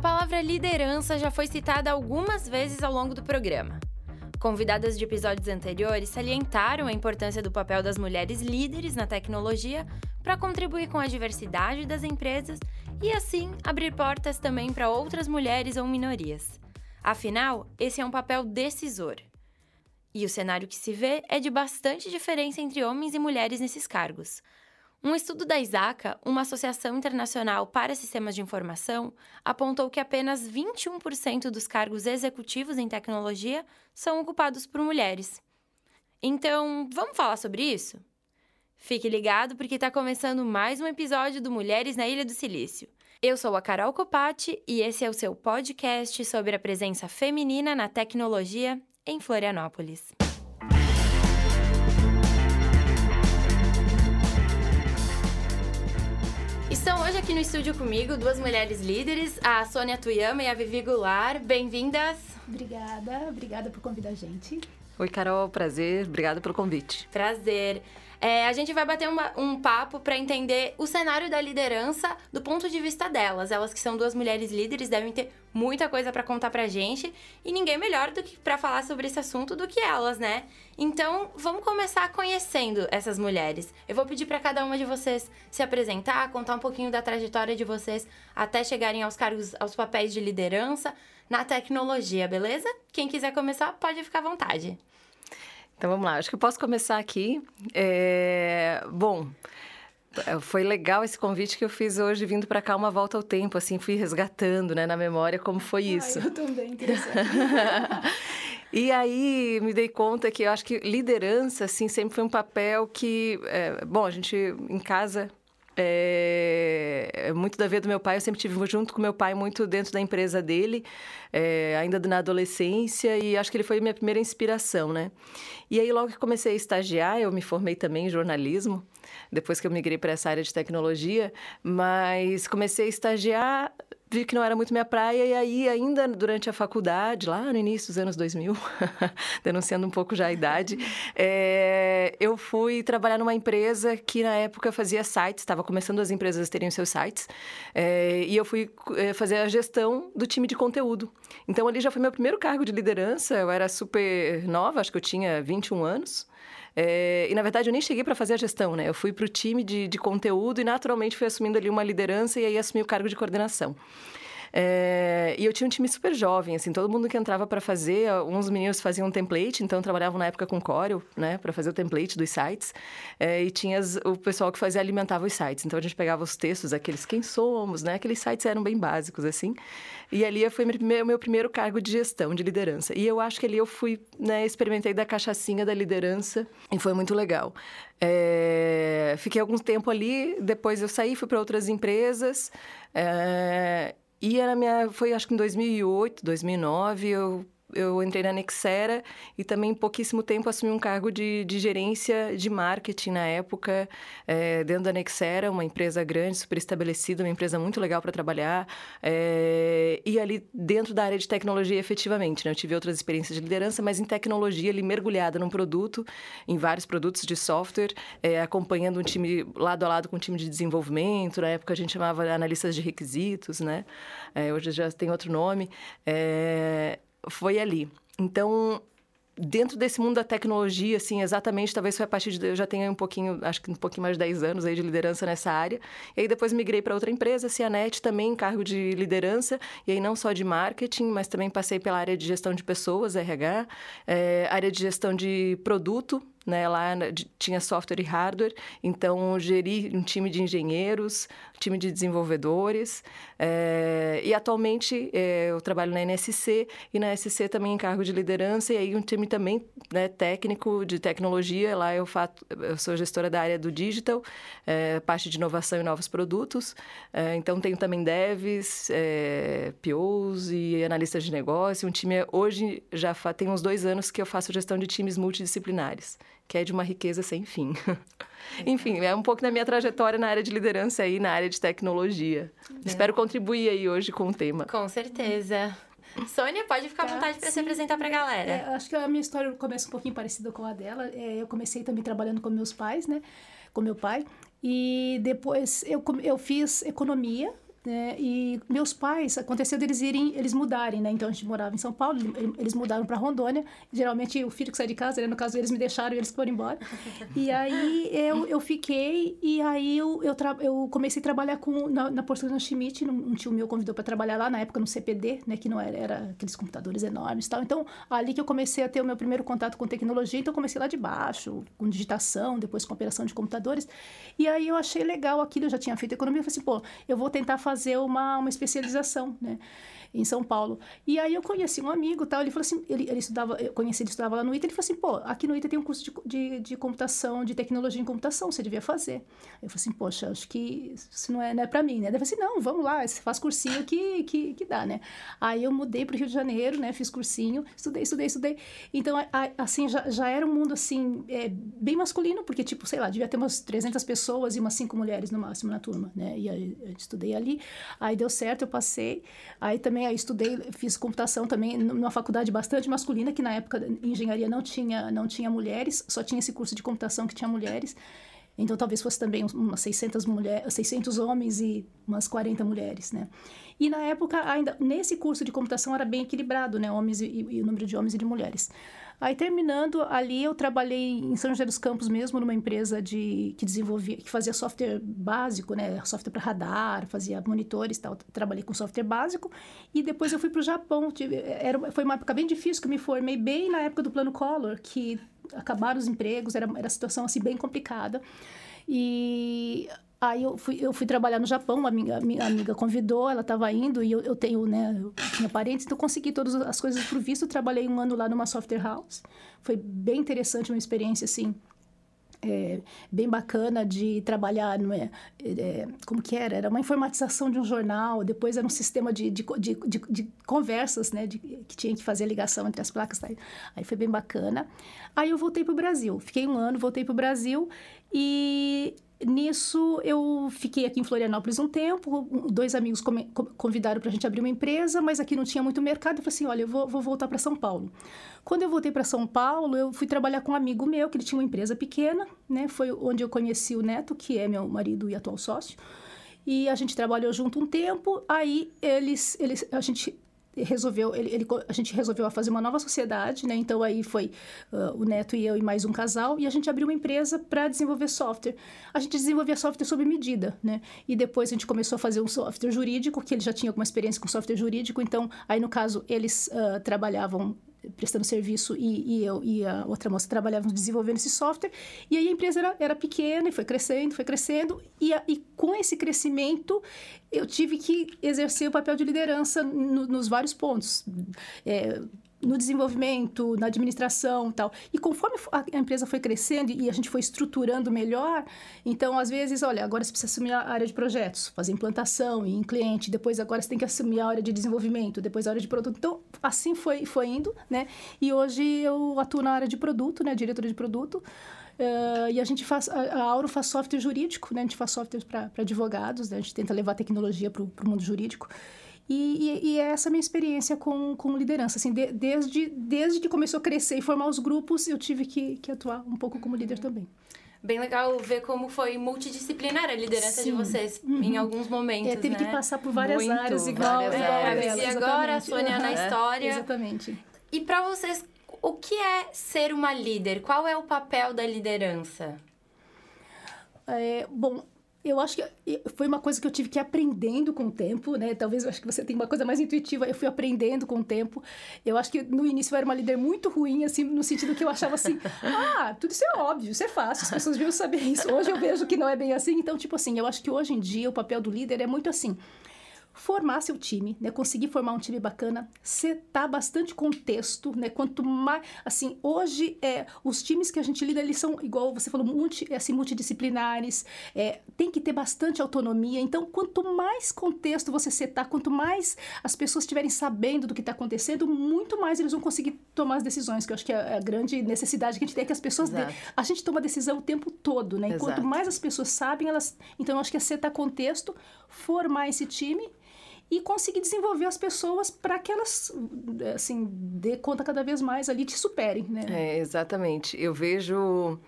palavra liderança já foi citada algumas vezes ao longo do programa. Convidadas de episódios anteriores salientaram a importância do papel das mulheres líderes na tecnologia para contribuir com a diversidade das empresas e, assim, abrir portas também para outras mulheres ou minorias. Afinal, esse é um papel decisor. E o cenário que se vê é de bastante diferença entre homens e mulheres nesses cargos. Um estudo da ISACA, uma associação internacional para sistemas de informação, apontou que apenas 21% dos cargos executivos em tecnologia são ocupados por mulheres. Então, vamos falar sobre isso? Fique ligado porque está começando mais um episódio do Mulheres na Ilha do Silício. Eu sou a Carol Copati e esse é o seu podcast sobre a presença feminina na tecnologia em Florianópolis. Estão hoje aqui no estúdio comigo duas mulheres líderes, a Sônia Tuyama e a Vivi Goulart. Bem-vindas! Obrigada, obrigada por convidar a gente. Oi, Carol, prazer, obrigada pelo convite. Prazer. É, a gente vai bater uma, um papo para entender o cenário da liderança do ponto de vista delas. Elas que são duas mulheres líderes devem ter muita coisa para contar pra gente e ninguém melhor do que para falar sobre esse assunto do que elas, né? Então, vamos começar conhecendo essas mulheres. Eu vou pedir para cada uma de vocês se apresentar, contar um pouquinho da trajetória de vocês até chegarem aos cargos, aos papéis de liderança na tecnologia, beleza? Quem quiser começar, pode ficar à vontade. Então vamos lá, acho que eu posso começar aqui. É... Bom, foi legal esse convite que eu fiz hoje, vindo para cá uma volta ao tempo, assim, fui resgatando, né, na memória como foi isso. Ai, eu também, interessante. e aí me dei conta que eu acho que liderança, assim, sempre foi um papel que, é, bom, a gente em casa é, é, muito da vida do meu pai, eu sempre tive junto com meu pai muito dentro da empresa dele, é, ainda na adolescência, e acho que ele foi minha primeira inspiração, né? E aí, logo que comecei a estagiar, eu me formei também em jornalismo, depois que eu migrei para essa área de tecnologia, mas comecei a estagiar vi que não era muito minha praia, e aí, ainda durante a faculdade, lá no início dos anos 2000, denunciando um pouco já a idade, é, eu fui trabalhar numa empresa que na época fazia sites, estava começando as empresas terem seus sites, é, e eu fui é, fazer a gestão do time de conteúdo. Então, ali já foi meu primeiro cargo de liderança, eu era super nova, acho que eu tinha 21 anos. É, e na verdade eu nem cheguei para fazer a gestão, né? Eu fui para o time de, de conteúdo e naturalmente fui assumindo ali uma liderança e aí assumi o cargo de coordenação. É, e eu tinha um time super jovem, assim, todo mundo que entrava para fazer, uns meninos faziam um template, então trabalhavam na época com Corel, né, para fazer o template dos sites, é, e tinha o pessoal que fazia alimentava os sites. Então a gente pegava os textos, aqueles quem somos, né, aqueles sites eram bem básicos, assim. E ali foi meu, meu primeiro cargo de gestão, de liderança. E eu acho que ali eu fui, né, experimentei da cachaçinha da liderança e foi muito legal. É, fiquei algum tempo ali, depois eu saí, fui para outras empresas. É, e era minha, foi acho que em 2008, 2009, eu eu entrei na Nexera e também em pouquíssimo tempo assumi um cargo de, de gerência de marketing na época, é, dentro da Nexera, uma empresa grande, super estabelecida, uma empresa muito legal para trabalhar. É, e ali dentro da área de tecnologia, efetivamente. Né? Eu tive outras experiências de liderança, mas em tecnologia, ali mergulhada num produto, em vários produtos de software, é, acompanhando um time lado a lado com um time de desenvolvimento. Na época a gente chamava analistas de requisitos, né? hoje já tem outro nome. É, foi ali. Então, dentro desse mundo da tecnologia, assim, exatamente, talvez foi a partir de... Eu já tenho um pouquinho, acho que um pouquinho mais de 10 anos aí de liderança nessa área. E aí depois migrei para outra empresa, Cianet, também em cargo de liderança. E aí não só de marketing, mas também passei pela área de gestão de pessoas, RH, é, área de gestão de produto, né? Lá tinha software e hardware, então geri um time de engenheiros, time de desenvolvedores. É, e atualmente é, eu trabalho na NSC e na SC também em cargo de liderança e aí um time também né, técnico de tecnologia. Lá eu, fato, eu sou gestora da área do digital, é, parte de inovação e novos produtos. então tenho também devs, POs e analistas de negócio. Um time hoje já tem uns dois anos que eu faço gestão de times multidisciplinares que é de uma riqueza sem fim. Enfim, é um pouco da minha trajetória na área de liderança aí, na área de tecnologia. É. Espero contribuir aí hoje com o tema. Com certeza. Sônia, pode ficar à tá, vontade para se apresentar para a galera. É, acho que a minha história começa um pouquinho parecida com a dela. É, eu comecei também trabalhando com meus pais, né? Com meu pai. E depois eu, eu fiz economia né? E meus pais, aconteceu deles irem, eles mudarem, né? Então a gente morava em São Paulo, eles mudaram para Rondônia. Geralmente o filho que sai de casa, né? no caso eles me deixaram e eles foram embora. E aí eu, eu fiquei e aí eu, eu, eu comecei a trabalhar com na, na Porcelana Schmidt, um, tio meu convidou para trabalhar lá na época no CPD, né? Que não era, era aqueles computadores enormes, tal. Então ali que eu comecei a ter o meu primeiro contato com tecnologia. Então comecei lá de baixo, com digitação, depois com operação de computadores. E aí eu achei legal aquilo. Eu já tinha feito economia, eu falei assim, pô, eu vou tentar fazer fazer uma, uma especialização, né? Em São Paulo. E aí eu conheci um amigo, tal, ele falou assim, ele, ele estudava, eu conheci, ele estudava lá no ITA, ele falou assim, pô, aqui no ITA tem um curso de, de, de computação, de tecnologia em computação, você devia fazer. Eu falei assim, poxa, acho que isso não é, não é para mim, né? Ele falou assim, não, vamos lá, você faz cursinho que, que, que dá, né? Aí eu mudei para Rio de Janeiro, né? Fiz cursinho, estudei, estudei, estudei. Então, assim, já, já era um mundo, assim, é, bem masculino, porque, tipo, sei lá, devia ter umas 300 pessoas e umas 5 mulheres no máximo na turma, né? E aí eu estudei ali, aí deu certo, eu passei. Aí também aí estudei, fiz computação também numa faculdade bastante masculina, que na época engenharia não tinha, não tinha mulheres, só tinha esse curso de computação que tinha mulheres. Então talvez fosse também umas 600 mulheres, 600 homens e umas 40 mulheres, né? E na época ainda nesse curso de computação era bem equilibrado, né, homens e, e o número de homens e de mulheres. Aí terminando ali, eu trabalhei em São José dos Campos mesmo, numa empresa de que desenvolvia, que fazia software básico, né? Software para radar, fazia monitores tal. Trabalhei com software básico. E depois eu fui para o Japão. Tive, era, foi uma época bem difícil, que eu me formei bem na época do Plano Collor, que acabaram os empregos, era, era situação assim bem complicada. E Aí eu fui, eu fui trabalhar no Japão, uma amiga, minha amiga convidou, ela estava indo e eu, eu tenho, né, eu tinha parentes, então consegui todas as coisas por visto. Trabalhei um ano lá numa software house. Foi bem interessante, uma experiência assim, é, bem bacana de trabalhar, não é, é, como que era? Era uma informatização de um jornal, depois era um sistema de, de, de, de, de conversas, né, de, que tinha que fazer a ligação entre as placas. Tá? Aí foi bem bacana. Aí eu voltei para o Brasil, fiquei um ano, voltei para o Brasil e Nisso, eu fiquei aqui em Florianópolis um tempo. Dois amigos convidaram para a gente abrir uma empresa, mas aqui não tinha muito mercado. Eu falei assim: olha, eu vou, vou voltar para São Paulo. Quando eu voltei para São Paulo, eu fui trabalhar com um amigo meu, que ele tinha uma empresa pequena, né? Foi onde eu conheci o Neto, que é meu marido e atual sócio. E a gente trabalhou junto um tempo. Aí, eles, eles a gente resolveu ele, ele, a gente resolveu fazer uma nova sociedade né? Então aí foi uh, o neto e eu e mais um casal e a gente abriu uma empresa para desenvolver software. A gente desenvolvia software sob medida né? E depois a gente começou a fazer um software jurídico que ele já tinha alguma experiência com software jurídico então aí no caso eles uh, trabalhavam prestando serviço e, e, eu e a outra moça trabalhávamos desenvolvendo esse software. E aí a empresa era, era pequena e foi crescendo, foi crescendo. E, a, e com esse crescimento, eu tive que exercer o papel de liderança no, nos vários pontos. É, no desenvolvimento, na administração tal. E conforme a empresa foi crescendo e a gente foi estruturando melhor, então, às vezes, olha, agora você precisa assumir a área de projetos, fazer implantação em cliente, depois agora você tem que assumir a área de desenvolvimento, depois a área de produto. Então, assim foi, foi indo, né? E hoje eu atuo na área de produto, né? Diretora de produto. Uh, e a gente faz, a Auro faz software jurídico, né? A gente faz software para advogados, né? A gente tenta levar tecnologia para o mundo jurídico. E, e, e, é essa minha experiência com, com liderança. Assim, de, desde, desde que começou a crescer e formar os grupos, eu tive que, que atuar um pouco como líder também. Bem legal ver como foi multidisciplinar a liderança Sim. de vocês uhum. em alguns momentos. É, teve né? que passar por várias Muito, áreas, igual, várias igual áreas. E agora, a Sônia uhum. na história. Exatamente. E para vocês, o que é ser uma líder? Qual é o papel da liderança? É, bom, eu acho que foi uma coisa que eu tive que ir aprendendo com o tempo, né? Talvez eu acho que você tem uma coisa mais intuitiva, eu fui aprendendo com o tempo. Eu acho que no início eu era uma líder muito ruim, assim, no sentido que eu achava assim, ah, tudo isso é óbvio, isso é fácil, as pessoas deviam saber isso. Hoje eu vejo que não é bem assim, então, tipo assim, eu acho que hoje em dia o papel do líder é muito assim formar seu time, né? Conseguir formar um time bacana, setar bastante contexto, né? Quanto mais, assim, hoje é os times que a gente lida, eles são igual você falou, multi, assim, multidisciplinares, é, tem que ter bastante autonomia. Então, quanto mais contexto você setar, quanto mais as pessoas estiverem sabendo do que está acontecendo, muito mais eles vão conseguir tomar as decisões. Que eu acho que é a grande necessidade que a gente tem é que as pessoas, a gente toma decisão o tempo todo, né? E quanto mais as pessoas sabem, elas, então eu acho que é setar contexto, formar esse time e conseguir desenvolver as pessoas para que elas, assim, dê conta cada vez mais ali, te superem, né? É, exatamente. Eu vejo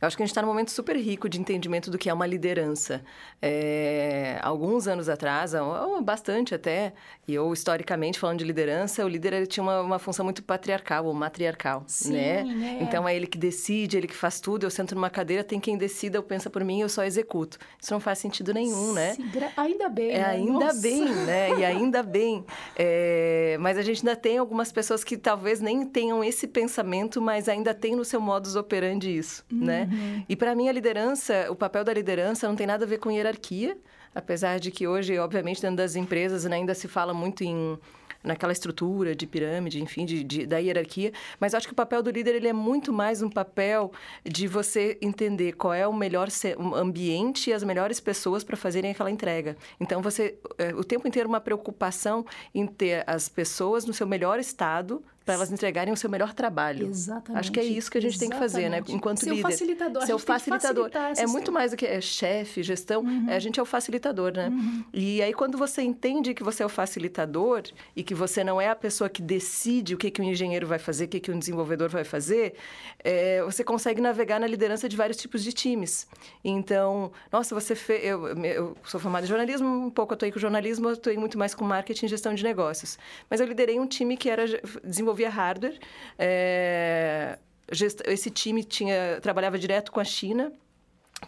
Eu acho que a gente está num momento super rico de entendimento do que é uma liderança. É, alguns anos atrás, ou bastante até, e eu historicamente falando de liderança, o líder tinha uma, uma função muito patriarcal ou matriarcal, Sim, né? né? Então é ele que decide, ele que faz tudo. Eu sento numa cadeira, tem quem decida, eu penso por mim, eu só executo. Isso não faz sentido nenhum, né? Sim, gra- ainda bem. É, né? ainda Nossa. bem, né? E ainda bem. É, mas a gente ainda tem algumas pessoas que talvez nem tenham esse pensamento, mas ainda tem no seu modus operandi isso, né? E para mim a liderança, o papel da liderança não tem nada a ver com hierarquia, apesar de que hoje, obviamente, dentro das empresas né, ainda se fala muito em naquela estrutura de pirâmide, enfim, de, de- da hierarquia. Mas acho que o papel do líder ele é muito mais um papel de você entender qual é o melhor ambiente e as melhores pessoas para fazerem aquela entrega. Então, você, é, o tempo inteiro, uma preocupação em ter as pessoas no seu melhor estado para elas entregarem o seu melhor trabalho. Exatamente. Acho que é isso que a gente tem que fazer, né? Exatamente. Enquanto Ser o líder. facilitador. Ser o gente tem que facilitador. É muito mais do que é chefe, gestão. é, a gente é o facilitador, né? E aí, quando você entende que você é o facilitador e que você não é a pessoa que decide o que, que o engenheiro vai fazer, o que, que o desenvolvedor vai fazer, é, você consegue navegar na liderança de vários tipos de times. Então, nossa, você fez. Eu, eu sou formada em jornalismo, um pouco atuei com jornalismo, atuei muito mais com marketing e gestão de negócios. Mas eu liderei um time que era desenvolvia hardware. é, esse time tinha trabalhava direto com a China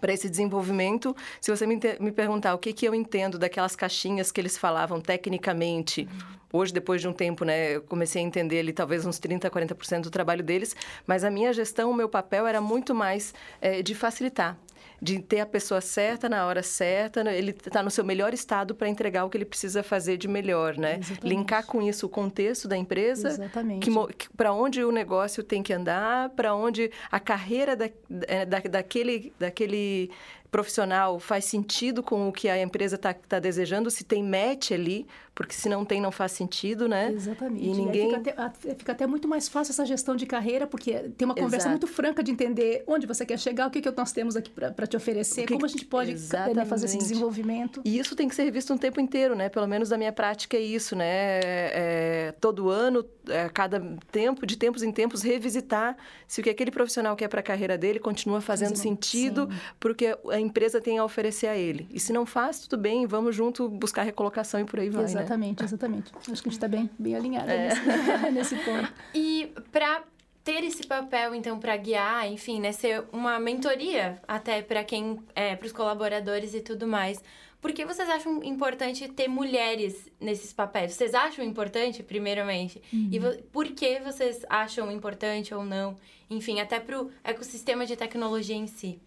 para esse desenvolvimento. Se você me, me perguntar o que, que eu entendo daquelas caixinhas que eles falavam tecnicamente, hoje, depois de um tempo, né, eu comecei a entender ali talvez uns 30%, 40% do trabalho deles, mas a minha gestão, o meu papel era muito mais eh, de facilitar. De ter a pessoa certa na hora certa, né, ele está no seu melhor estado para entregar o que ele precisa fazer de melhor, né? Exatamente. Linkar com isso o contexto da empresa, Exatamente. que, para onde o negócio tem que andar, para onde a carreira da, da, daquele, daquele profissional faz sentido com o que a empresa está tá desejando, se tem match ali, porque se não tem, não faz sentido, né? Exatamente. E ninguém... fica, até, fica até muito mais fácil essa gestão de carreira, porque tem uma conversa Exato. muito franca de entender onde você quer chegar, o que, que nós temos aqui para te oferecer, que como a gente pode né, fazer esse Exatamente. desenvolvimento. E isso tem que ser revisto um tempo inteiro, né? Pelo menos da minha prática é isso, né? É, todo ano, é, cada tempo, de tempos em tempos, revisitar se o que aquele profissional quer para a carreira dele continua fazendo Fazendo- sentido sim. porque a empresa tem a oferecer a ele. E se não faz, tudo bem, vamos junto buscar recolocação e por aí vai, né? exatamente, exatamente. Acho que a gente está bem, bem alinhado É. nesse, nesse ponto. E para ter esse papel, então, para guiar, enfim, né, ser uma mentoria até para quem, é, para os colaboradores e tudo mais. Por que vocês acham importante ter mulheres nesses papéis? Vocês acham importante, primeiramente? E vo- por que vocês acham importante ou não? Enfim, até para o ecossistema de tecnologia em si.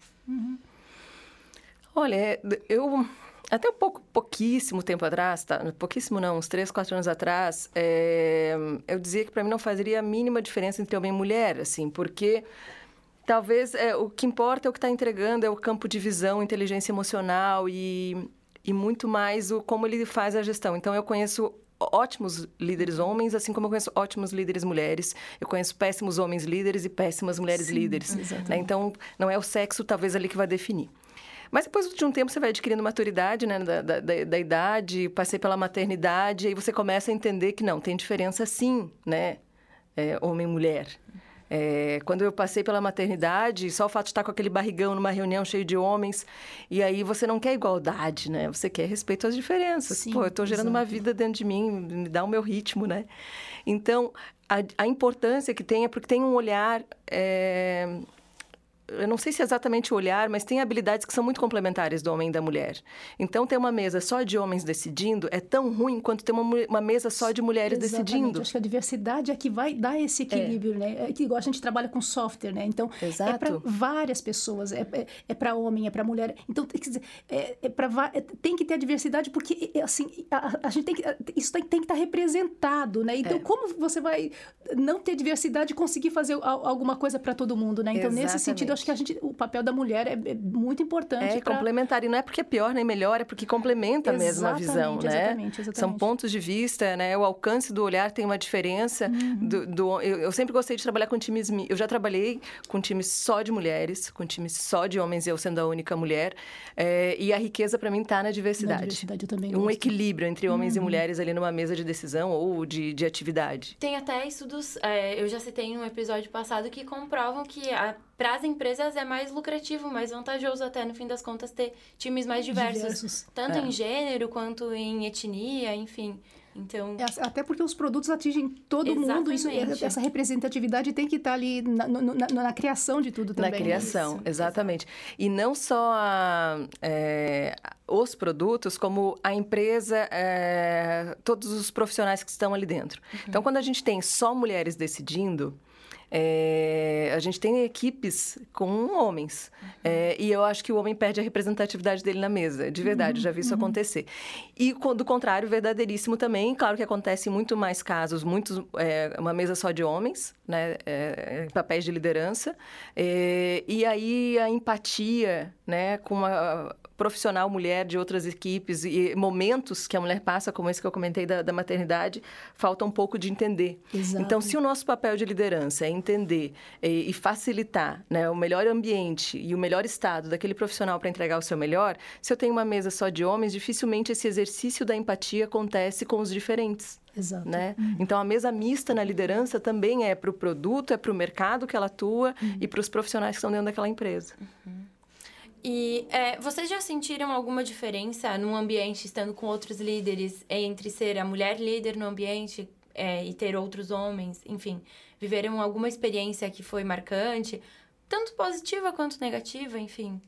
Olha, é, eu até um pouco, pouquíssimo tempo atrás, tá? pouquíssimo não, uns três, quatro anos atrás, é, eu dizia que para mim não faria a mínima diferença entre homem e mulher, assim, porque talvez é, o que importa é o que está entregando, é o campo de visão, inteligência emocional e, e muito mais o como ele faz a gestão. Então, eu conheço ótimos líderes homens, assim como eu conheço ótimos líderes mulheres. Eu conheço péssimos homens líderes e péssimas mulheres Sim, líderes. né? Então, não é o sexo, talvez, ali que vai definir. Mas depois de um tempo você vai adquirindo maturidade, né, da, da, da- da idade, passei pela maternidade, aí você começa a entender que não, tem diferença sim, né, é, homem e mulher. É, quando eu passei pela maternidade, só o fato de estar com aquele barrigão numa reunião cheio de homens, e aí você não quer igualdade, né? Você quer respeito às diferenças. Sim, Pô, eu estou gerando uma vida dentro de mim, me dá o meu ritmo, né? Então, a, a importância que tem é porque tem um olhar... é, eu não sei se é exatamente o olhar, mas tem habilidades que são muito complementares do homem e da mulher. Então, ter uma mesa só de homens decidindo é tão ruim quanto ter uma, uma mesa só de mulheres Exatamente. decidindo. Acho que a diversidade é que vai dar esse equilíbrio, né? É que igual a gente trabalha com software, né? Então, é Exato. para várias pessoas, é, é, é para homem, é para mulher. Então, quer dizer, é, é pra, é- tem que ter a diversidade porque, é, assim, a, a gente tem que, isso tem, tem que estar representado, né? É. Então, como você vai não ter diversidade e conseguir fazer al- alguma coisa para todo mundo, né? Então, nesse sentido, Exatamente. Acho que a gente, o papel da mulher é, é muito importante. É pra- complementar. E não é porque é pior nem melhor, é porque complementa a mesma Exatamente, visão, né? exatamente, exatamente. São pontos de vista, né? O alcance do olhar tem uma diferença. Uhum. Do, do- eu, eu sempre gostei de trabalhar com times... Eu já trabalhei com times só de mulheres, com times só de homens, eu sendo a única mulher. É, e a riqueza, para mim, está na Na diversidade. diversidade eu também Um gosto. equilíbrio entre homens e Uhum. mulheres ali numa mesa de decisão ou de, de atividade. Tem até estudos, é, eu já citei em um episódio passado, que comprovam que a para as empresas é mais lucrativo, mais vantajoso até no fim das contas ter times mais diversos, diversos. tanto é. em gênero quanto em etnia, enfim. Então... É, até porque os produtos atingem todo Exatamente. mundo, isso, essa representatividade tem que estar ali na, na, na criação de tudo também. Na criação, isso. exatamente. E não só a, é, os produtos, como a empresa, é, todos os profissionais que estão ali dentro. Uhum. Então, quando a gente tem só mulheres decidindo, é, a gente tem equipes com homens. Uhum. É, e eu acho que o homem perde a representatividade dele na mesa. De verdade, uhum. já vi isso uhum. acontecer. E, do contrário, verdadeiríssimo também. Claro que acontece em muito mais casos, muitos, é, uma mesa só de homens, né? É, papéis de liderança. É, e aí a empatia né? com a profissional mulher de outras equipes e momentos que a mulher passa, como esse que eu comentei da, da maternidade, falta um pouco de entender. Exato. Então, se o nosso papel de liderança é entender e, e facilitar né, o melhor ambiente e o melhor estado daquele profissional para entregar o seu melhor, se eu tenho uma mesa só de homens, dificilmente esse exercício da empatia acontece com os diferentes. Exato. Né? Uhum. Então, a mesa mista na liderança também é para o produto, é para o mercado que ela atua uhum. e para os profissionais que estão dentro daquela empresa. Uhum. E é, vocês já sentiram alguma diferença num ambiente estando com outros líderes entre ser a mulher líder no ambiente é, e ter outros homens? Enfim, viveram alguma experiência que foi marcante, tanto positiva quanto negativa, enfim?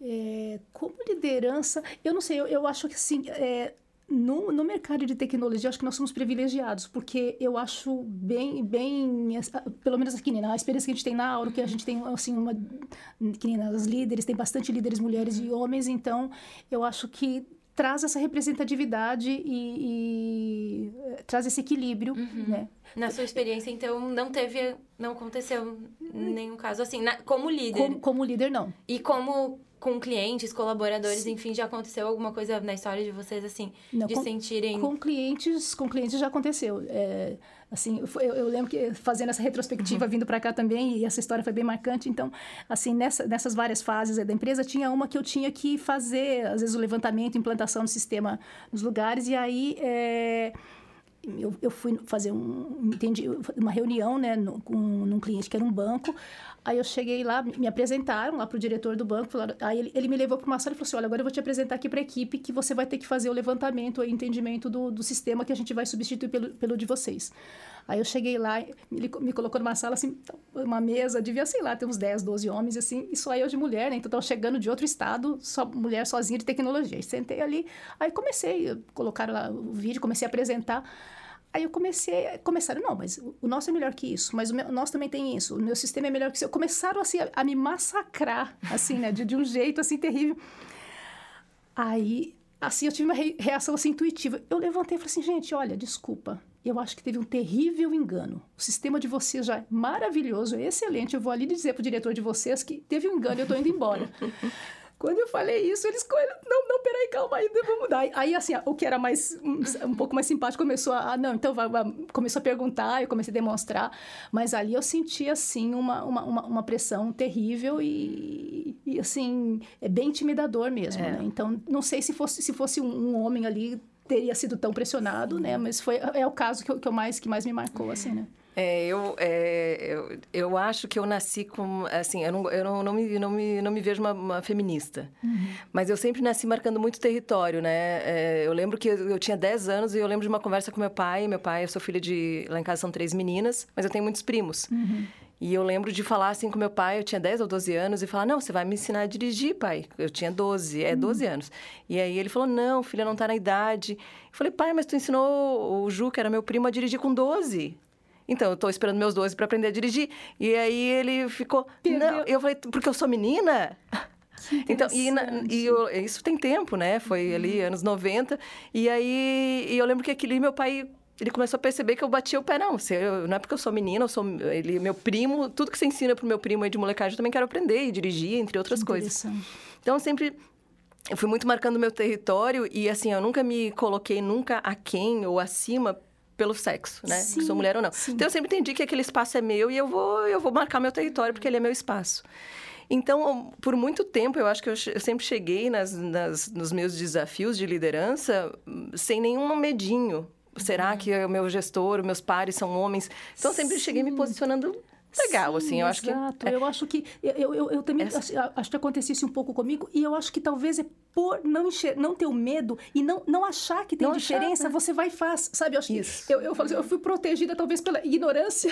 É, como liderança, eu não sei, eu, eu acho que assim, é, no, no mercado de tecnologia, acho que nós somos privilegiados, porque eu acho bem, bem pelo menos aqui, né, na experiência que a gente tem na Auro, que a gente tem, assim, uma, que nem as líderes, tem bastante líderes mulheres e homens, então eu acho que traz essa representatividade e, e eh, traz esse equilíbrio, uhum. né? Na sua experiência, então, não teve, não aconteceu nenhum caso assim, na, como líder? Como, como líder, não. E como com clientes, colaboradores, Sim. enfim, já aconteceu alguma coisa na história de vocês, assim, Não, de com, sentirem... Com clientes, com clientes já aconteceu. É, assim, eu, eu, lembro que fazendo essa retrospectiva, uhum. vindo para cá também, e essa história foi bem marcante, então, assim, nessa, nessas várias fases da empresa, tinha uma que eu tinha que fazer, às vezes, o levantamento, implantação do sistema nos lugares, e aí... É, eu, eu fui fazer um, entendi, uma reunião né, no, com num cliente que era um banco. Aí eu cheguei lá, me apresentaram lá para o diretor do banco. Falaram, aí ele, ele me levou para uma sala e falou assim: Olha, agora eu vou te apresentar aqui para a equipe que você vai ter que fazer o levantamento e entendimento do, do sistema que a gente vai substituir pelo, pelo de vocês. Aí eu cheguei lá, ele me colocou numa sala assim, uma mesa, devia, sei lá, ter uns 10, 12 homens assim, e só eu de mulher, né? Então tava chegando de outro estado, só mulher sozinha de tecnologia. E sentei ali, aí comecei, colocaram lá o vídeo, comecei a apresentar. Aí eu comecei, começaram, não, mas o nosso é melhor que isso, mas o, meu, o nosso também tem isso, o meu sistema é melhor que isso. Começaram assim a, a me massacrar, assim, né, de, de um jeito assim terrível. Aí, assim, eu tive uma re, reação assim intuitiva. Eu levantei e falei assim, gente, olha, desculpa, eu acho que teve um terrível engano. O sistema de vocês já é maravilhoso, é excelente. Eu vou ali dizer pro diretor de vocês que teve um engano e eu tô indo embora. Quando eu falei isso, eles não, não, peraí, calma aí, vamos mudar. Aí, assim, o que era mais, um, pouco mais simpático começou a, ah, não, então vai, vai, começou a perguntar, eu comecei a demonstrar, mas ali eu senti, assim, uma, uma, uma, uma pressão terrível e, e, assim, é bem intimidador mesmo, é. né? Então, não sei se fosse, se fosse um, homem ali, teria sido tão pressionado, né? Mas foi, é o caso que, eu, que, eu mais, que mais me marcou, assim, né? É, eu, é, eu, eu acho que eu nasci com, assim, eu não, eu não, não, me, não, me, não me vejo uma, uma feminista, uhum. mas eu sempre nasci marcando muito território, né? É, eu lembro que eu, eu, tinha 10 anos e eu lembro de uma conversa com meu pai, meu pai, eu sou filha de, lá em casa são três meninas, mas eu tenho muitos primos. Uhum. E eu lembro de falar assim com meu pai, eu tinha 10 ou 12 anos, e falar: Não, você vai me ensinar a dirigir, pai. Eu tinha 12, é 12 uhum. anos. E aí ele falou: Não, filha, não tá na idade. Eu falei: Pai, mas tu ensinou o Ju, que era meu primo, a dirigir com 12. Então, eu tô esperando meus 12 para aprender a dirigir. E aí ele ficou. Não, eu falei, porque eu sou menina? Então, e, na, e eu, isso tem tempo, né? Foi uhum. ali anos 90. E aí e eu lembro que aquele meu pai ele começou a perceber que eu batia o pé, não. Se eu, não é porque eu sou menina, eu sou ele, meu primo, tudo que você ensina pro meu primo aí de molecagem, eu também quero aprender e dirigir, entre outras coisas. Então, eu sempre eu fui muito marcando meu território e assim, eu nunca me coloquei nunca aquém ou acima pelo sexo, né? Sim, sou mulher ou não. Sim. Então eu sempre entendi que aquele espaço é meu e eu vou, eu vou marcar meu território porque ele é meu espaço. Então, por muito tempo, eu acho que eu, eu sempre cheguei nas, nas, nos meus desafios de liderança sem nenhum medinho. Será uhum. que o meu gestor, meus pares são homens? Então, eu sempre Sim. cheguei me posicionando legal, assim, Sim, eu acho que... Exato, eu acho que... Eu, eu, eu também Essa- acho, acho que aconteceu isso um pouco comigo, e eu acho que talvez é por não, enxer, não ter o medo e não, não achar que tem Não achar, diferença, né? você vai e faz, sabe? Eu acho que Isso. eu, eu, assim, eu fui protegida talvez pela ignorância.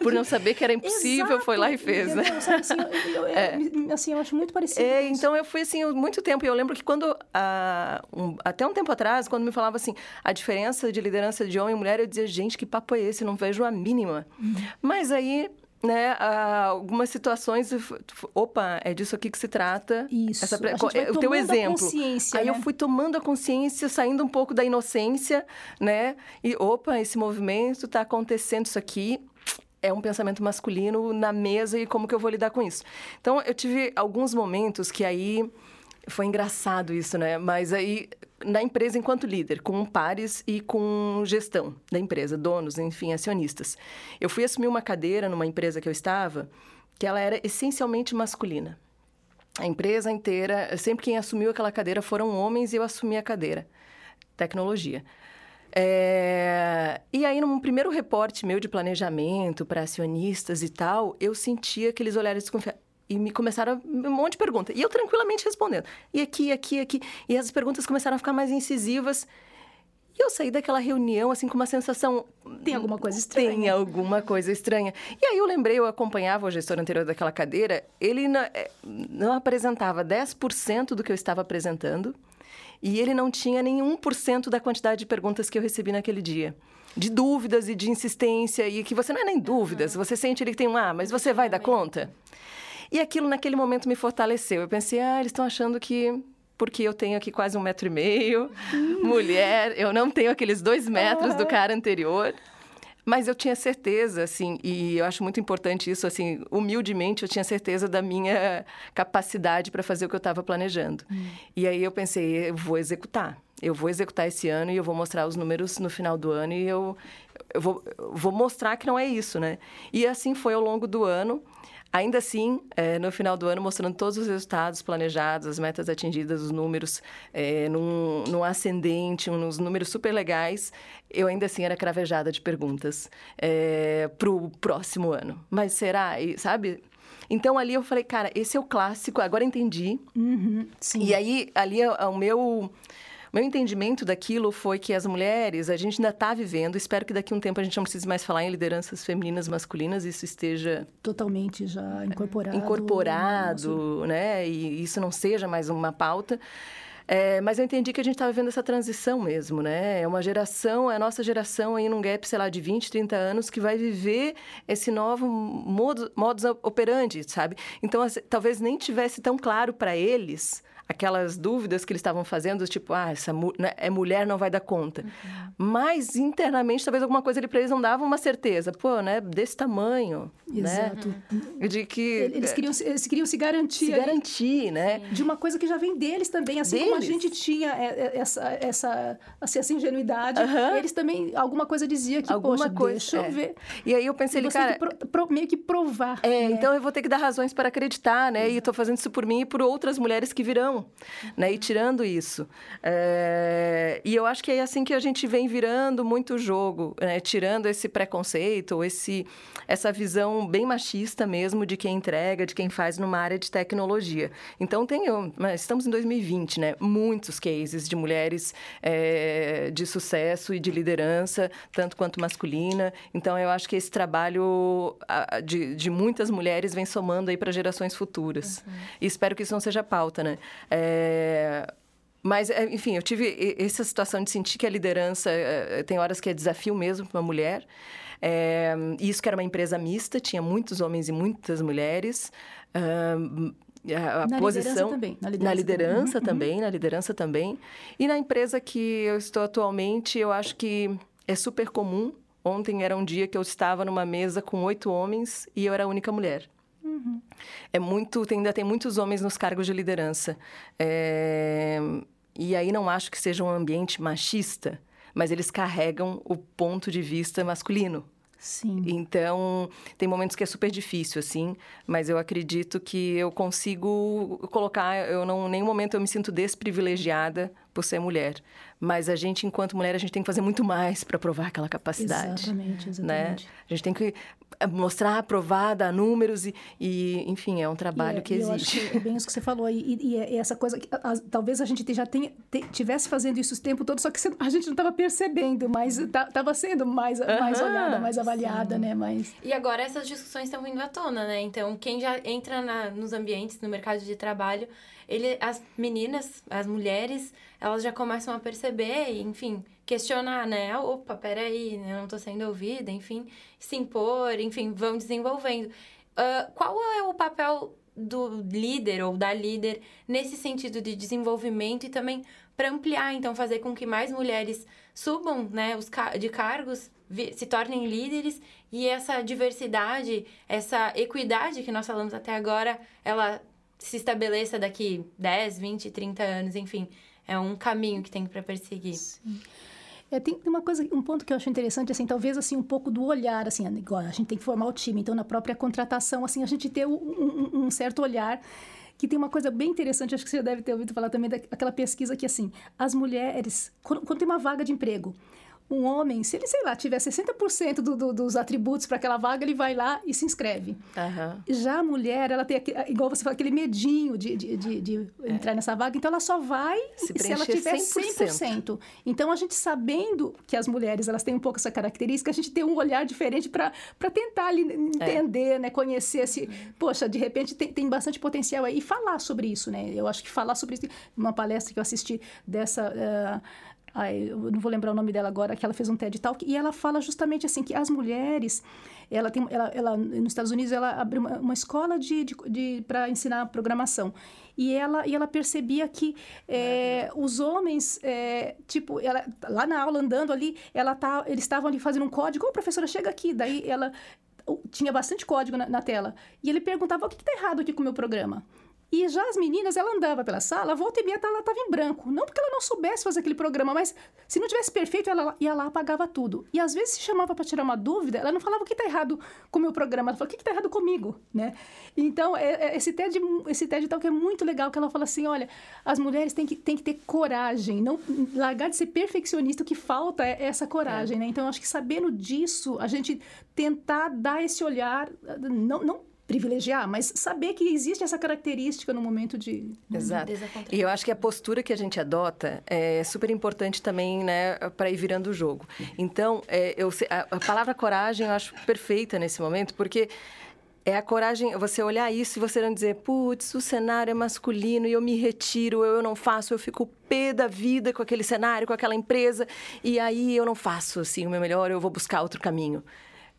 Por não saber que era impossível, Exato, foi lá e fez, né? Sabe, assim, eu, É. assim, eu acho muito parecido. É, então eu fui assim muito tempo. E eu lembro que quando ah, um- até um tempo atrás, quando me falava assim a diferença de liderança de homem e mulher, eu dizia gente que papo é esse? Não vejo a mínima. Uhum. Mas aí né, algumas situações, eu opa, é disso aqui que se trata. Isso, Essa, vai o teu tomando a exemplo. consciência, Aí eu né? fui tomando a consciência, saindo um pouco da inocência, né? E opa, esse movimento está acontecendo isso aqui. É um pensamento masculino na mesa e como que eu vou lidar com isso? Então, eu tive alguns momentos que aí foi engraçado isso, né? Mas aí na empresa enquanto líder, com pares e com gestão da empresa, donos, enfim, acionistas. Eu fui assumir uma cadeira numa empresa que eu estava, que ela era essencialmente masculina. A empresa inteira, sempre quem assumiu aquela cadeira foram homens e eu assumi a cadeira. Tecnologia. É, E aí, num primeiro reporte meu de planejamento para acionistas e tal, eu senti aqueles olhares desconfiados. E me começaram um monte de perguntas. E eu tranquilamente respondendo. E aqui, aqui, aqui. E as perguntas começaram a ficar mais incisivas. E eu saí daquela reunião, assim, com uma sensação. Tem alguma coisa estranha. Tem alguma coisa estranha. E aí eu lembrei, eu acompanhava o gestor anterior daquela cadeira, ele na- eh, não apresentava 10% do que eu estava apresentando e ele não tinha nem 1% da quantidade de perguntas que eu recebi naquele dia. De dúvidas e de insistência, e que você não é nem dúvidas, você sente ele que tem um ah, mas você vai dar conta? E aquilo naquele momento me fortaleceu. Eu pensei, ah, eles estão achando que porque eu tenho aqui quase um metro e meio, mulher, eu não tenho aqueles dois metros do cara anterior. Mas eu tinha certeza, assim, e eu acho muito importante isso, assim, humildemente eu tinha certeza da minha capacidade para fazer o que eu estava planejando. E aí eu pensei, eu vou executar. Eu vou executar esse ano e eu vou mostrar os números no final do ano e eu, eu vou, eu vou mostrar que não é isso, né? E assim foi ao longo do ano. Ainda assim, eh, no final do ano, mostrando todos os resultados planejados, as metas atingidas, os números eh, num, num ascendente, uns números super legais, eu ainda assim era cravejada de perguntas para o próximo ano. Mas será? E, sabe? Então ali eu falei, cara, esse é o clássico, agora entendi. Uhum. E aí, ali, é- é o meu... Meu entendimento daquilo foi que as mulheres, a gente ainda está vivendo, espero que daqui a um tempo a gente não precise mais falar em lideranças femininas masculinas, isso esteja Totalmente já incorporado. incorporado, né? E isso não seja mais uma pauta. É, mas eu entendi que a gente está vivendo essa transição mesmo, né? É uma geração, é a nossa geração aí num gap, sei lá, de 20, 30 anos, que vai viver esse novo modo, modus operandi, sabe? Então, assim, talvez nem tivesse tão claro para eles aquelas dúvidas que eles estavam fazendo, tipo, ah, essa mu- né, é mulher, não vai dar conta. Mas internamente, talvez alguma coisa ali para eles não dava uma certeza. Pô, né? Desse tamanho, Exato. né? De que Eles queriam, se- eles queriam se garantir se ali garantir, né? de uma coisa que já vem deles também, assim como a Deles. gente tinha é, é, essa essa, assim, essa ingenuidade, Aham. eles também alguma coisa dizia que Alguma poxa, coisa, deixa é. eu ver. E aí eu pensei, ele, cara, pro- pro- meio que provar. É, né? então eu vou ter que dar razões para acreditar, né? E estou fazendo isso por mim e por outras mulheres que virão, né? E tirando isso. É, E eu acho que é assim que a gente vem virando muito o jogo, né? Tirando esse preconceito, ou esse, essa visão bem machista mesmo de quem entrega, de quem faz numa área de tecnologia. Então tem, mas estamos em 2020, né? Muitos cases de mulheres é, de sucesso e de liderança, tanto quanto masculina. Então eu acho que esse trabalho de, de muitas mulheres vem somando aí para gerações futuras. E espero que isso não seja pauta, né? É, Mas, é, enfim, eu tive essa situação de sentir que a liderança eh, tem horas que é desafio mesmo para uma mulher. É, isso que era uma empresa mista, tinha muitos homens e muitas mulheres. A, a Na posição liderança também, na na liderança liderança também. Uhum, também, na liderança também. E na empresa que eu estou atualmente, eu acho que é super comum. Ontem era um dia que eu estava numa mesa com oito homens e eu era a única mulher. Uhum. É muito, tem- ainda tem muitos homens nos cargos de liderança. É, e aí não acho que seja um ambiente machista, mas eles carregam o ponto de vista masculino. Sim. Então, tem momentos que é super difícil, assim, mas eu acredito que eu consigo colocar. Eu não, em nenhum momento eu me sinto desprivilegiada por ser mulher. Mas a gente, enquanto mulher, a gente tem que fazer muito mais para provar aquela capacidade. Exatamente, Né? exatamente. A gente tem que mostrar aprovada, números e, e, enfim, é um trabalho é, que existe. é bem isso que você falou. E, e, e essa coisa que a, talvez a gente já tenha, te, tivesse fazendo isso o tempo todo, só que a gente não estava percebendo, mas estava sendo mais, uhum, mais olhada, mais avaliada, sim. né? Mas... E agora essas discussões estão vindo à tona, né? Então, quem já entra na, nos ambientes, no mercado de trabalho, ele, as meninas, as mulheres, elas já começam a perceber, enfim, questionar, né? Opa, peraí, eu não estou sendo ouvida, enfim, se impor, enfim, vão desenvolvendo. Uh, qual é o papel do líder ou da líder nesse sentido de desenvolvimento e também para ampliar, então, fazer com que mais mulheres subam, né, os de cargos, se tornem líderes e essa diversidade, essa equidade que nós falamos até agora, ela se estabeleça daqui 10, 20, 30 anos, enfim, é um caminho que tem para perseguir. Sim. É, tem uma coisa, um ponto que eu acho interessante, assim, talvez assim um pouco do olhar, assim, agora a gente tem que formar o time, então na própria contratação, assim, a gente ter um, um, um certo olhar que tem uma coisa bem interessante, acho que você deve ter ouvido falar também daquela pesquisa que assim, as mulheres, quando, quando tem uma vaga de emprego, um homem, se ele, sei lá, tiver 60% do, do, dos atributos para aquela vaga, ele vai lá e se inscreve. Uhum. Já a mulher, ela tem, aquele, igual você fala, aquele medinho de, de, de, de é. entrar nessa vaga, então ela só vai se, se ela tiver 100%. 100%. Então, a gente sabendo que as mulheres, elas têm um pouco essa característica, a gente tem um olhar diferente para tentar ali, entender, é. né, conhecer esse... Poxa, de repente tem, tem bastante potencial aí. E falar sobre isso, né? Eu acho que falar sobre isso... Uma palestra que eu assisti dessa... Uh, Ai, eu não vou lembrar o nome dela agora, que ela fez um TED Talk, e ela fala justamente assim, que as mulheres, ela tem, ela, ela nos Estados Unidos, ela abriu uma, uma escola de, de, de para ensinar programação. E ela, e ela percebia que é, os homens, é, tipo, ela, lá na aula, andando ali, ela tá, eles estavam ali fazendo um código, ô, oh, professora, chega aqui. Daí ela tinha bastante código na, na tela. E ele perguntava, o que está errado aqui com o meu programa? E já as meninas, ela andava pela sala, volta e meia ela estava em branco. Não porque ela não soubesse fazer aquele programa, mas se não tivesse perfeito, ela ia lá apagava tudo. E às vezes se chamava para tirar uma dúvida, ela não falava o que está errado com o meu programa, ela falava o que está errado comigo, né? Então, é, é, esse TED, esse TED tal que é muito legal, que ela fala assim, olha, as mulheres têm que, têm que ter coragem, não largar de ser perfeccionista, o que falta é essa coragem, é. né? Então, eu acho que sabendo disso, a gente tentar dar esse olhar, não, não privilegiar, mas saber que existe essa característica no momento de exato. e eu acho que a postura que a gente adota é super importante também né para ir virando o jogo. Então é, eu a, a palavra coragem eu acho perfeita nesse momento porque é a coragem, você olhar isso e você não dizer, putz, o cenário é masculino e eu me retiro, eu não faço, eu fico pé da vida com aquele cenário, com aquela empresa, e aí eu não faço assim o meu melhor, eu vou buscar outro caminho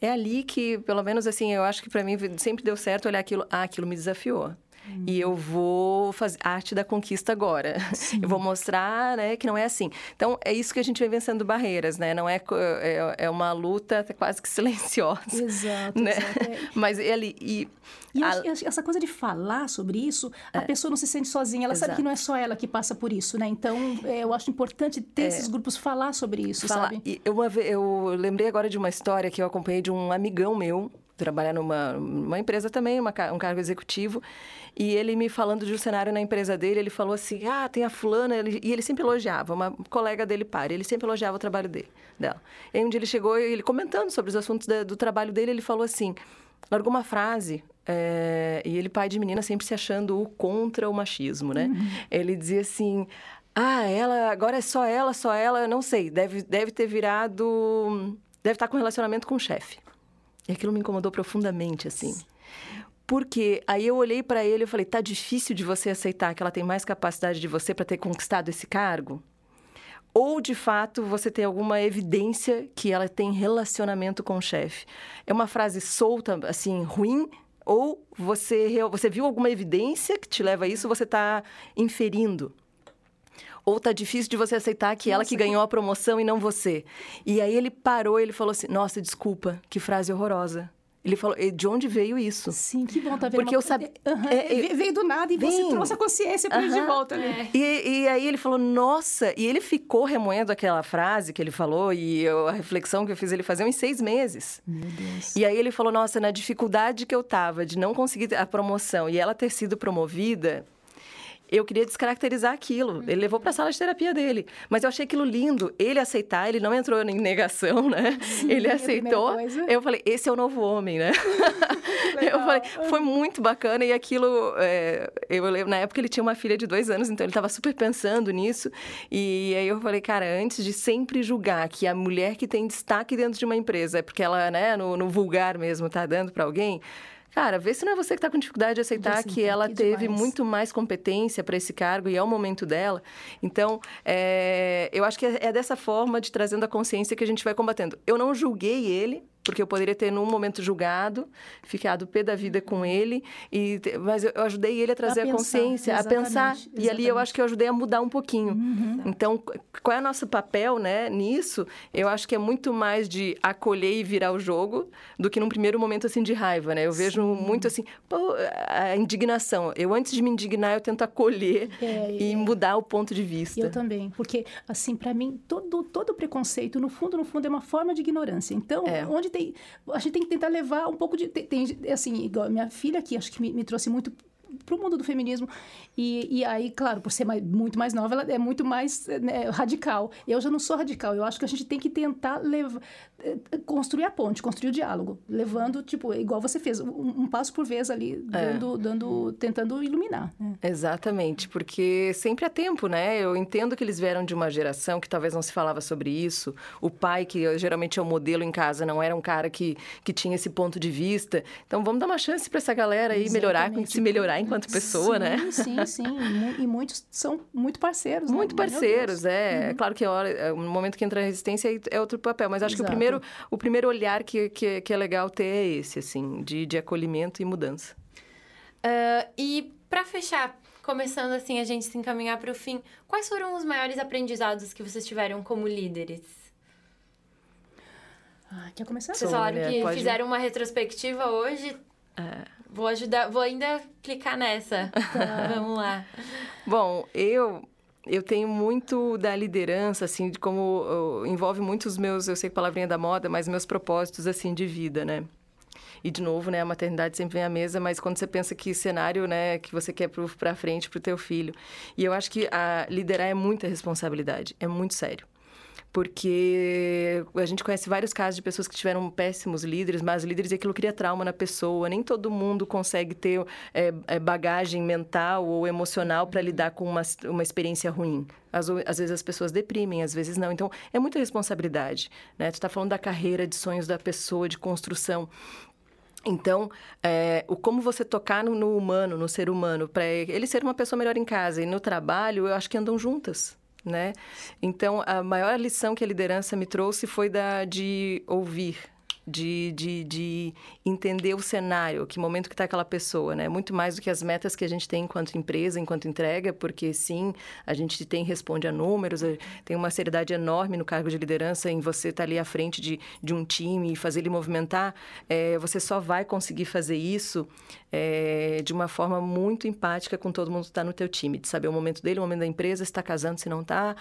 é ali que, pelo menos assim, eu acho que para mim sempre deu certo olhar aquilo, ah, aquilo me desafiou. Hum. E eu vou fazer arte da conquista agora. Sim. Eu vou mostrar, né, que não é assim. Então, é isso que a gente vem vencendo barreiras, né? Não é, é, é uma luta quase que silenciosa. Exato, né? exato. É. Mas ali... E, e a... essa coisa de falar sobre isso, a é. pessoa não se sente sozinha. Ela Exato. sabe que não é só ela que passa por isso, né? Então, é, eu acho importante ter é. esses grupos falar sobre isso, falar. sabe? E eu, eu lembrei agora de uma história que eu acompanhei de um amigão meu, trabalhar numa, numa empresa também, uma, um cargo executivo. E ele me falando de um cenário na empresa dele, ele falou assim: ah, tem a fulana. Ele, e ele sempre elogiava, uma colega dele para, ele sempre elogiava o trabalho dele, dela. E aí um dia ele chegou, ele comentando sobre os assuntos da, do trabalho dele, ele falou assim: largou uma frase é, e ele, pai de menina, sempre se achando o contra o machismo, né? Uhum. Ele dizia assim: ah, ela, agora é só ela, só ela, não sei, deve, deve ter virado. Deve estar com relacionamento com o chefe. E aquilo me incomodou profundamente, assim. Porque aí eu olhei para ele e falei: tá difícil de você aceitar que ela tem mais capacidade de você para ter conquistado esse cargo? Ou de fato você tem alguma evidência que ela tem relacionamento com o chefe? É uma frase solta, assim, ruim, ou você, você viu alguma evidência que te leva a isso, você está inferindo. Ou tá difícil de você aceitar que Nossa, ela que ganhou a promoção e não você. E aí ele parou ele falou assim: Nossa, desculpa, que frase horrorosa. Ele falou, de onde veio isso? Sim, que bom, tá vendo? Porque eu sabia... Uhum. É, veio do nada e vem. você trouxe a consciência para uhum. de volta, né? É. E, e, aí ele falou, nossa... E ele ficou remoendo aquela frase que ele falou e eu, a reflexão que eu fiz ele fazer em seis meses. Meu Deus. E aí ele falou, nossa, na dificuldade que eu tava de não conseguir a promoção e ela ter sido promovida... eu queria descaracterizar aquilo. Ele levou para a sala de terapia dele. Mas eu achei aquilo lindo. Ele aceitar, ele não entrou em negação, né? Sim, ele aceitou. Eu falei, esse é o novo homem, né? eu falei, foi muito bacana. E aquilo, é, eu lembro, na época ele tinha uma filha de dois anos, então ele estava super pensando nisso. E aí eu falei, cara, antes de sempre julgar que a mulher que tem destaque dentro de uma empresa é porque ela, né, no, no vulgar mesmo, tá dando para alguém. Cara, vê se não é você que está com dificuldade de aceitar que ela que teve muito mais competência para esse cargo e é o momento dela. Então, é, eu acho que é é dessa forma de trazendo a consciência que a gente vai combatendo. Eu não julguei ele, porque eu poderia ter, num momento, julgado, ficado pé da vida com ele, e, mas eu eu ajudei ele a trazer a, pensar, consciência, a pensar. exatamente, E ali eu. Uhum. acho que eu ajudei a mudar um pouquinho. Então, qu- qual é o nosso papel né, nisso? Eu acho que é muito mais de acolher e virar o jogo do que num primeiro momento assim de raiva, né? Eu vejo muito assim, pô, a indignação. Eu, antes de me indignar, eu tento acolher É, e mudar o ponto de vista. Eu também, porque assim, para mim, todo todo preconceito, no fundo, no fundo é uma forma de ignorância. Então, É. onde tem, a gente tem que tentar levar um pouco de tem, tem, assim, igual minha filha aqui, acho que me, me trouxe muito para o mundo do feminismo e, e aí, claro, por ser mais- muito mais nova, ela é muito mais né, radical. Eu já não sou radical. Eu acho que a gente tem que tentar levar, eh, construir a ponte, construir o diálogo, levando tipo igual você fez, um, um passo por vez ali, É. dando, dando, tentando iluminar. né? Exatamente, porque sempre há tempo, né? Eu entendo que eles vieram de uma geração que talvez não se falava sobre isso. O pai, que geralmente é o modelo em casa, não era um cara que, que tinha esse ponto de vista. Então vamos dar uma chance para essa galera aí melhorar, Exatamente. se melhorar enquanto pessoa, sim, né? Sim, sim. E mu- E muitos são muito parceiros. né? Muito Meu parceiros, é. É claro que a hora, é, no momento que entra a resistência é outro papel, mas acho que o Exato. primeiro, o primeiro olhar que, que, que é legal ter é esse, assim, de, de acolhimento e mudança. Ah, e pra fechar, começando assim a gente se encaminhar para o fim, quais foram os maiores aprendizados que vocês tiveram como líderes? Ah, quer começar? Vocês Sônia, falaram que pode- fizeram uma retrospectiva hoje. Vou ajudar, vou ainda clicar nessa. Vamos lá. Bom, eu eu tenho muito da liderança, assim, de como uh, envolve muito os meus, eu sei que palavrinha da moda, mas meus propósitos, assim, de vida, né? E, de novo, né, a maternidade sempre vem à mesa, mas quando você pensa que cenário, né, que você quer pra frente pro teu filho. E eu acho que a liderar é muita responsabilidade, é muito sério. Porque a gente conhece vários casos de pessoas que tiveram péssimos líderes, mas líderes e aquilo cria trauma na pessoa. Nem todo mundo consegue ter é, bagagem mental ou emocional para lidar com uma, uma experiência ruim. Às, às vezes as pessoas deprimem, às vezes não. Então, é muita responsabilidade. Né? Tu está falando da carreira, de sonhos da pessoa, de construção. Então, é, o como você tocar no, no humano, no ser humano, para ele ser uma pessoa melhor em casa e no trabalho, eu acho que andam juntas, né? Então, a maior lição que a liderança me trouxe foi da de ouvir, de, de, de entender o cenário, que momento que está aquela pessoa, né? Muito mais do que as metas que a gente tem enquanto empresa, enquanto entrega, porque sim, a gente tem responde a números, tem uma seriedade enorme no cargo de liderança em você estar ali à frente de, de um time e fazer ele movimentar. É, você só vai conseguir fazer isso é, de uma forma muito empática com todo mundo que está no teu time, de saber o momento dele, o momento da empresa, se está casando, se não está,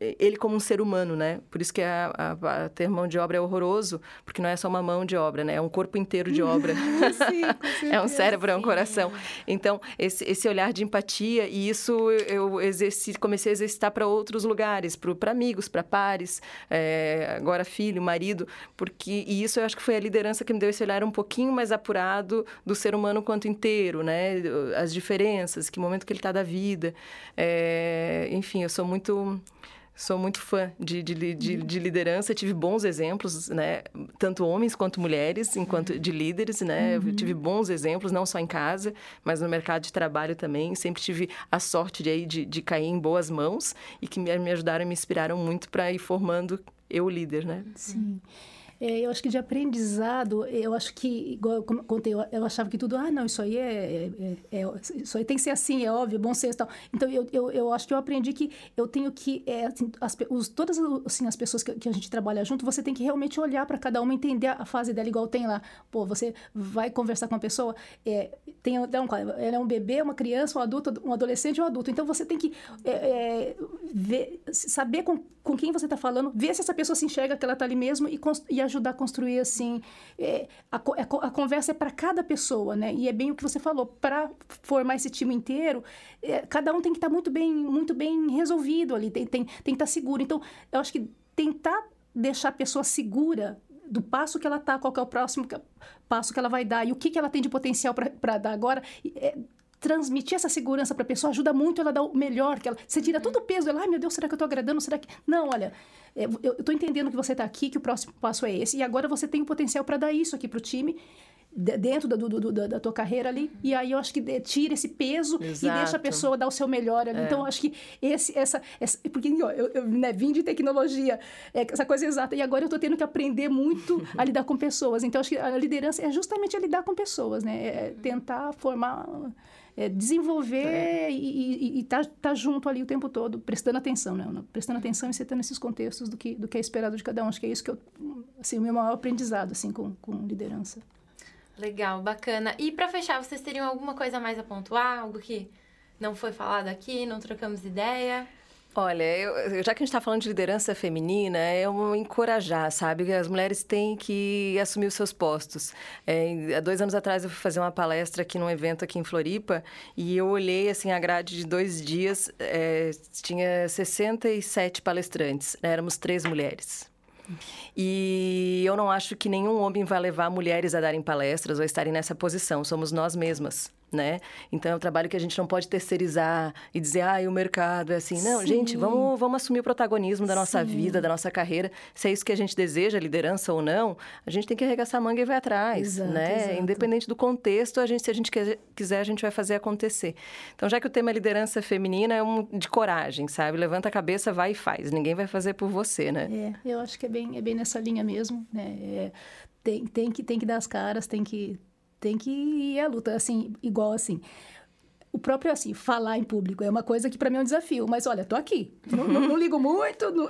ele como um ser humano, né? Por isso que a, a, a ter mão de obra é horroroso, porque não é só uma mão de obra, né? É um corpo inteiro de obra. Sim, É um cérebro, é um coração. Então, esse, esse olhar de empatia, e isso eu exerci, comecei a exercitar para outros lugares, para amigos, para pares, é, agora filho, marido, porque e isso eu acho que foi a liderança que me deu esse olhar um pouquinho mais apurado do ser humano quanto inteiro, né? As diferenças, que momento que ele está da vida. É, enfim, eu sou muito Sou muito fã de, de, de, de, liderança, tive bons exemplos, né? Tanto homens quanto mulheres, enquanto de líderes, né? Uhum. tive bons exemplos, não só em casa, mas no mercado de trabalho também. Sempre tive a sorte de, aí, de, de cair em boas mãos e que me, me ajudaram e me inspiraram muito para ir formando eu líder, né? Sim. É, eu acho que de aprendizado, eu acho que, igual eu contei, eu, eu achava que tudo, ah, não, isso aí é, é, é, isso aí tem que ser assim, é óbvio, bom senso e tal. Então, eu, eu, eu acho que eu aprendi que eu tenho que, é, assim, as, os, todas assim, as pessoas que, que, a gente trabalha junto, você tem que realmente olhar para cada uma, entender a fase dela, igual tem lá. Pô, você vai conversar com uma pessoa, é, tem, um, ela é um bebê, uma criança, um adulto, um adolescente ou um adulto. Então, você tem que é, ver, saber com com quem você está falando, ver se essa pessoa se enxerga que ela está ali mesmo e, e, ajudar a construir, assim, é, a, a, a, conversa é para cada pessoa, né? E é bem o que você falou, para formar esse time inteiro, é, cada um tem que estar tá muito bem, muito bem resolvido ali, tem, tem, tem que estar tá seguro. Então, eu acho que tentar deixar a pessoa segura do passo que ela está, qual é o próximo passo que ela vai dar e o que, que ela tem de potencial para dar agora. É, transmitir essa segurança para a pessoa ajuda muito ela a dar o melhor que ela você tira todo o peso ela ai meu Deus será que eu estou agradando será que não olha é, eu estou entendendo que você está aqui que o próximo passo é esse e agora você tem o potencial para dar isso aqui para o time dentro do, do, do, da tua carreira ali. E aí eu acho que tira esse peso Exato. e deixa a pessoa dar o seu melhor ali. É. Então, eu acho que esse, essa, essa porque ó, eu, eu né, vim de tecnologia, é, essa coisa exata, e agora eu estou tendo que aprender muito a lidar com pessoas. Então, acho que a liderança é justamente a lidar com pessoas, né? É tentar formar. É, desenvolver é. e estar tá, tá junto ali o tempo todo, prestando atenção, né? Prestando atenção e setando esses contextos do que, do que é esperado de cada um. Acho que é isso que eu, assim, o meu maior aprendizado, assim, com, com liderança. Legal, bacana. E para fechar, vocês teriam alguma coisa mais a pontuar? Algo que não foi falado aqui, não trocamos ideia? Olha, eu, já que a gente está falando de liderança feminina, é um encorajar, sabe? As mulheres têm que assumir os seus postos. É, há dois anos atrás eu fui fazer uma palestra aqui num evento aqui em Floripa e eu olhei assim a grade de dois dias, é, tinha 67 palestrantes, né? éramos três mulheres. E eu não acho que nenhum homem vai levar mulheres a darem palestras ou a estarem nessa posição. Somos nós mesmas né? Então é um trabalho que a gente não pode terceirizar e dizer, ah, o mercado é assim. Não, Sim. gente, vamos, vamos assumir o protagonismo da nossa Sim. vida, da nossa carreira. Se é isso que a gente deseja, liderança ou não, a gente tem que arregaçar a manga e vai atrás, exato, né? Exato. Independente do contexto, a gente, se a gente quiser, a gente vai fazer acontecer. Então, já que o tema é liderança feminina, é um de coragem, sabe? Levanta a cabeça, vai e faz. Ninguém vai fazer por você, né? É, eu acho que é bem, é bem nessa linha mesmo, né? É, tem, tem, que, tem que dar as caras, tem que tem que ir à luta, assim, igual assim. O próprio, assim, falar em público é uma coisa que para mim é um desafio. Mas, olha, tô aqui. Não, não, não ligo muito, não,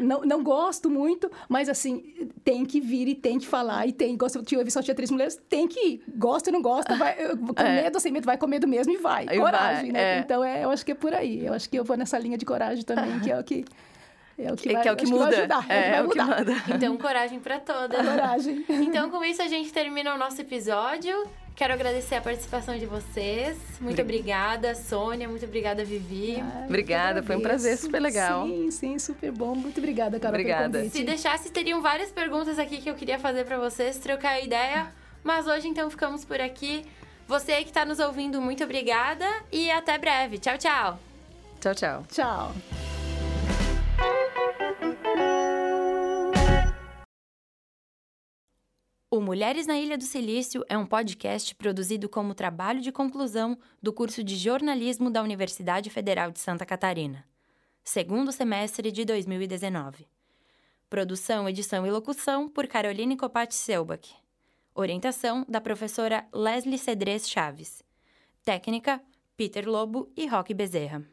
não, não, gosto muito, mas, assim, tem que vir e tem que falar. E tem, gosto, eu vi só tinha três mulheres, tem que ir. Gosta ou não gosta, vai, com é. medo ou sem medo, vai com medo mesmo e vai. Aí coragem, vai, né? É. Então, é, eu acho que é por aí. Eu acho que eu vou nessa linha de coragem também, que é o que... É o que, vai, que, é o que muda. Que ajudar, é, é, o que manda. Então, coragem para todas. Coragem. Então, com isso, a gente termina o nosso episódio. Quero agradecer a participação de vocês. Muito obrigada, Sônia. Muito obrigada, Vivi. Ah, obrigada, foi um prazer super legal. Sim, sim, super bom. Muito obrigada, Carol, obrigada. Se deixasse, teriam várias perguntas aqui que eu queria fazer para vocês, trocar ideia. Mas hoje, então, ficamos por aqui. Você que está nos ouvindo, muito obrigada e até breve. Tchau, tchau. Tchau, tchau. Tchau. O Mulheres na Ilha do Silício é um podcast produzido como trabalho de conclusão do curso de jornalismo da Universidade Federal de Santa Catarina, segundo semestre de 2019. Produção, edição e locução por Caroline Copati Selbach. Orientação da professora Leslie Cedrez Chaves. Técnica: Peter Lobo e Roque Bezerra.